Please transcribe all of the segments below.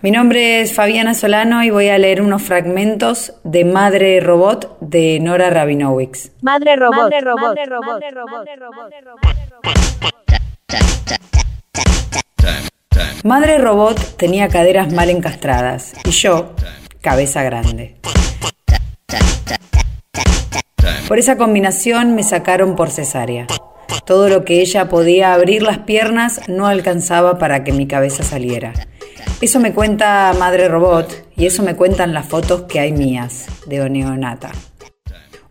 Mi nombre es Fabiana Solano y voy a leer unos fragmentos de Madre Robot de Nora Rabinowicz. Madre Robot. Madre Robot. Madre Robot. Madre Robot tenía caderas mal encastradas y yo, cabeza grande. Por esa combinación me sacaron por cesárea. Todo lo que ella podía abrir las piernas no alcanzaba para que mi cabeza saliera. Eso me cuenta Madre Robot y eso me cuentan las fotos que hay mías de Oneonata.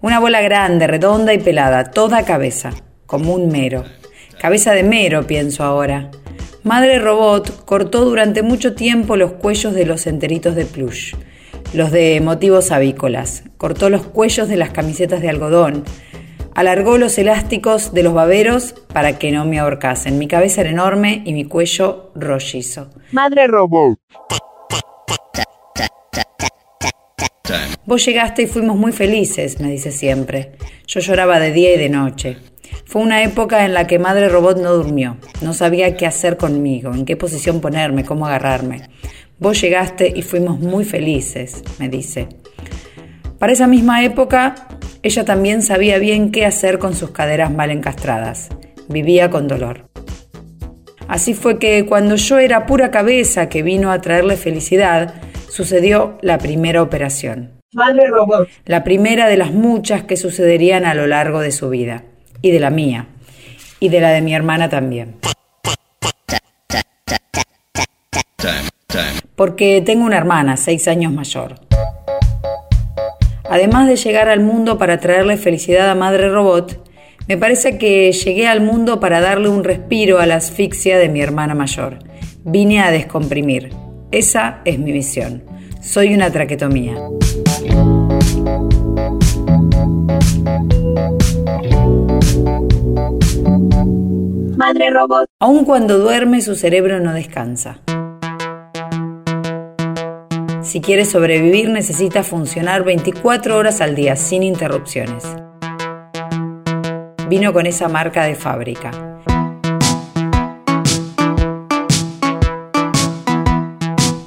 Una bola grande, redonda y pelada, toda cabeza, como un mero. Cabeza de mero, pienso ahora. Madre Robot cortó durante mucho tiempo los cuellos de los enteritos de plush, los de motivos avícolas, cortó los cuellos de las camisetas de algodón, Alargó los elásticos de los baberos para que no me ahorcasen. Mi cabeza era enorme y mi cuello rollizo. Madre robot. Vos llegaste y fuimos muy felices, me dice siempre. Yo lloraba de día y de noche. Fue una época en la que Madre Robot no durmió. No sabía qué hacer conmigo, en qué posición ponerme, cómo agarrarme. Vos llegaste y fuimos muy felices, me dice. Para esa misma época ella también sabía bien qué hacer con sus caderas mal encastradas. Vivía con dolor. Así fue que cuando yo era pura cabeza que vino a traerle felicidad, sucedió la primera operación. Madre robot. La primera de las muchas que sucederían a lo largo de su vida. Y de la mía. Y de la de mi hermana también. Porque tengo una hermana, seis años mayor. Además de llegar al mundo para traerle felicidad a Madre Robot, me parece que llegué al mundo para darle un respiro a la asfixia de mi hermana mayor. Vine a descomprimir. Esa es mi misión. Soy una traquetomía. Madre Robot. Aun cuando duerme, su cerebro no descansa. Si quiere sobrevivir necesita funcionar 24 horas al día sin interrupciones. Vino con esa marca de fábrica.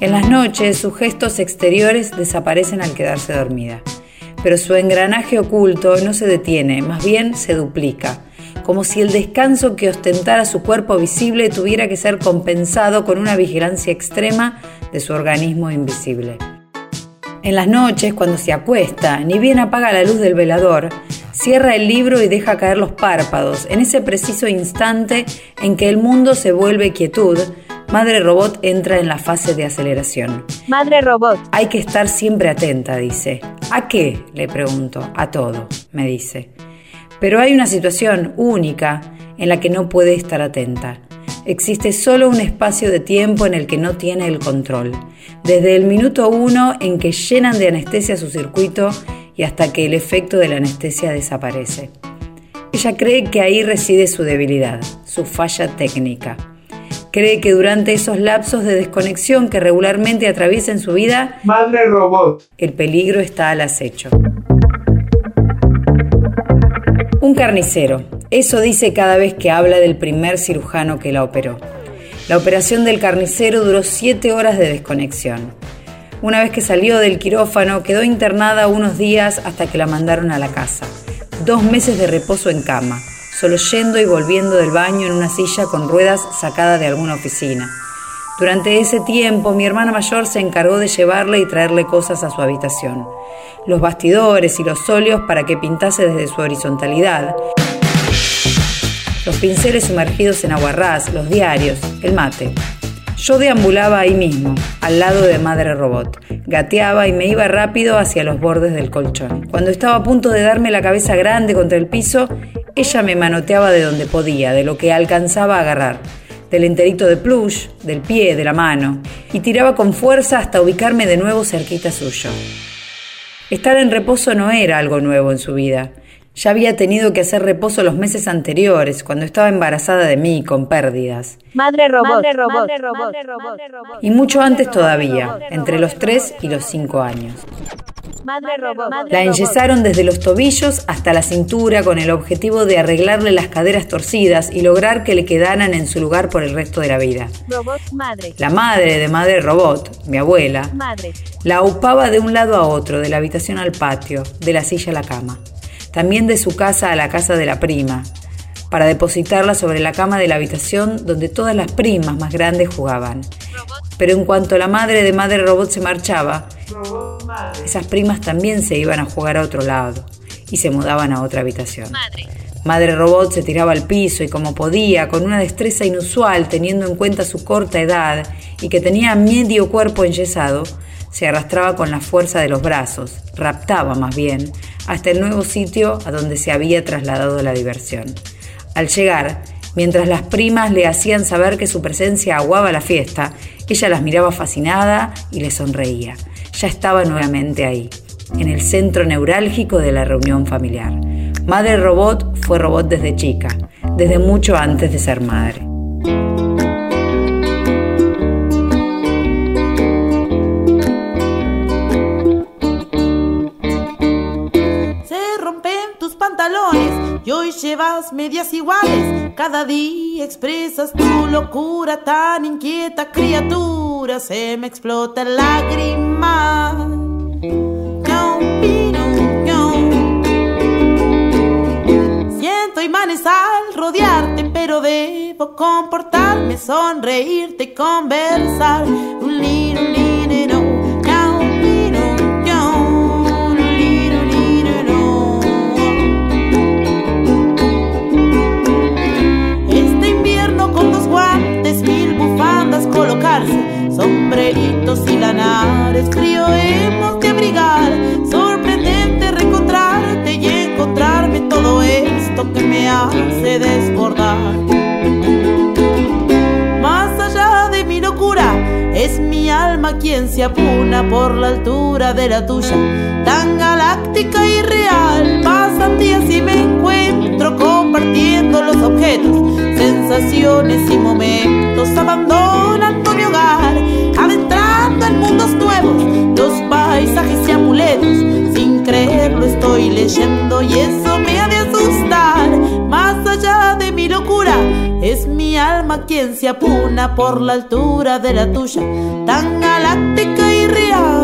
En las noches sus gestos exteriores desaparecen al quedarse dormida, pero su engranaje oculto no se detiene, más bien se duplica, como si el descanso que ostentara su cuerpo visible tuviera que ser compensado con una vigilancia extrema de su organismo invisible. En las noches, cuando se acuesta, ni bien apaga la luz del velador, cierra el libro y deja caer los párpados. En ese preciso instante en que el mundo se vuelve quietud, Madre Robot entra en la fase de aceleración. Madre Robot. Hay que estar siempre atenta, dice. ¿A qué? Le pregunto. A todo, me dice. Pero hay una situación única en la que no puede estar atenta existe solo un espacio de tiempo en el que no tiene el control, desde el minuto uno en que llenan de anestesia su circuito y hasta que el efecto de la anestesia desaparece. Ella cree que ahí reside su debilidad, su falla técnica. Cree que durante esos lapsos de desconexión que regularmente atraviesa en su vida, Madre Robot, el peligro está al acecho. Un carnicero, eso dice cada vez que habla del primer cirujano que la operó. La operación del carnicero duró siete horas de desconexión. Una vez que salió del quirófano, quedó internada unos días hasta que la mandaron a la casa. Dos meses de reposo en cama, solo yendo y volviendo del baño en una silla con ruedas sacada de alguna oficina. Durante ese tiempo, mi hermana mayor se encargó de llevarle y traerle cosas a su habitación. Los bastidores y los óleos para que pintase desde su horizontalidad los pinceles sumergidos en aguarrás, los diarios, el mate. Yo deambulaba ahí mismo, al lado de Madre Robot. Gateaba y me iba rápido hacia los bordes del colchón. Cuando estaba a punto de darme la cabeza grande contra el piso, ella me manoteaba de donde podía, de lo que alcanzaba a agarrar. Del enterito de plush, del pie, de la mano. Y tiraba con fuerza hasta ubicarme de nuevo cerquita suyo. Estar en reposo no era algo nuevo en su vida Ya había tenido que hacer reposo los meses anteriores, cuando estaba embarazada de mí, con pérdidas. Madre robot. Madre robot. Madre robot. Madre robot. Y mucho antes todavía, entre los 3 y los 5 años. Madre robot. La enyesaron desde los tobillos hasta la cintura con el objetivo de arreglarle las caderas torcidas y lograr que le quedaran en su lugar por el resto de la vida. Robot. Madre. La madre de Madre Robot, mi abuela, Madre. la aupaba de un lado a otro, de la habitación al patio, de la silla a la cama. También de su casa a la casa de la prima, para depositarla sobre la cama de la habitación donde todas las primas más grandes jugaban. Pero en cuanto la madre de Madre Robot se marchaba, esas primas también se iban a jugar a otro lado y se mudaban a otra habitación. Madre Robot se tiraba al piso y como podía, con una destreza inusual teniendo en cuenta su corta edad y que tenía medio cuerpo enyesado, se arrastraba con la fuerza de los brazos, raptaba más bien, hasta el nuevo sitio a donde se había trasladado la diversión. Al llegar, mientras las primas le hacían saber que su presencia aguaba la fiesta, ella las miraba fascinada y le sonreía. Ya estaba nuevamente ahí, en el centro neurálgico de la reunión familiar. Madre Robot fue robot desde chica, desde mucho antes de ser madre. Se rompen tus pantalones y hoy llevas medias iguales. Cada día expresas tu locura tan inquieta, criatura. Se me explota lágrima. Imanes al rodearte, pero debo comportarme, sonreírte y conversar. Un. Este dos guantes, mil bufandas colocarse, sombreritos y lanares, frío quien se apuna por la altura de la tuya, tan galáctica y real. Pasan días y me encuentro compartiendo los objetos, sensaciones y momentos, abandonando mi hogar, adentrando en mundos nuevos, los paisajes y amuletos. Sin creerlo estoy leyendo y eso me mi alma quien se apuna por la altura de la tuya, tan galáctica y real.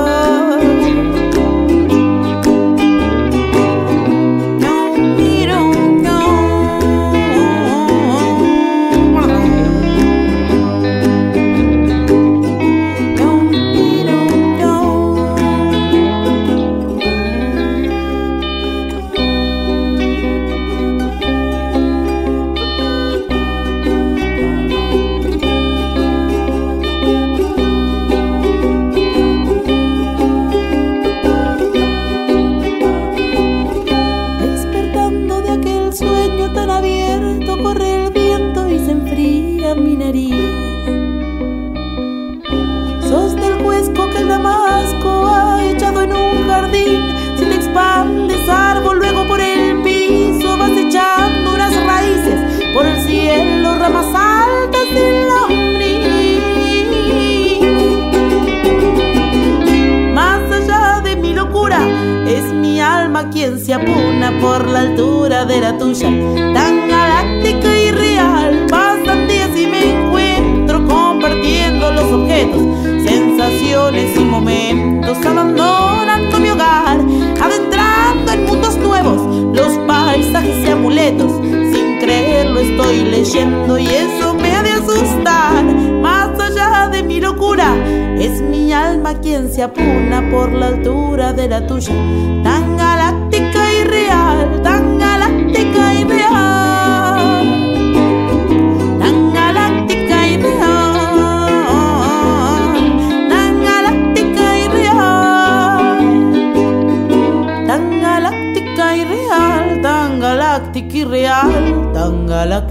Mi alma quien se apuna por la altura de la tuya, tan galáctica y real. Pasan días y me encuentro compartiendo los objetos, sensaciones y momentos, abandonando mi hogar, adentrando en mundos nuevos, los paisajes y amuletos. Sin creerlo estoy leyendo y eso me ha de asustar. Más allá de mi locura, es mi alma quien se apuna por la altura de la tuya, tan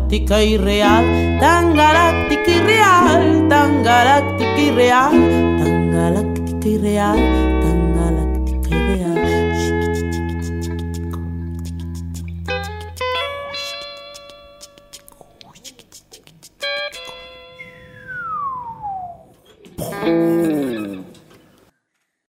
galáctica y real, tan galáctica y tan galáctica y tan galáctica y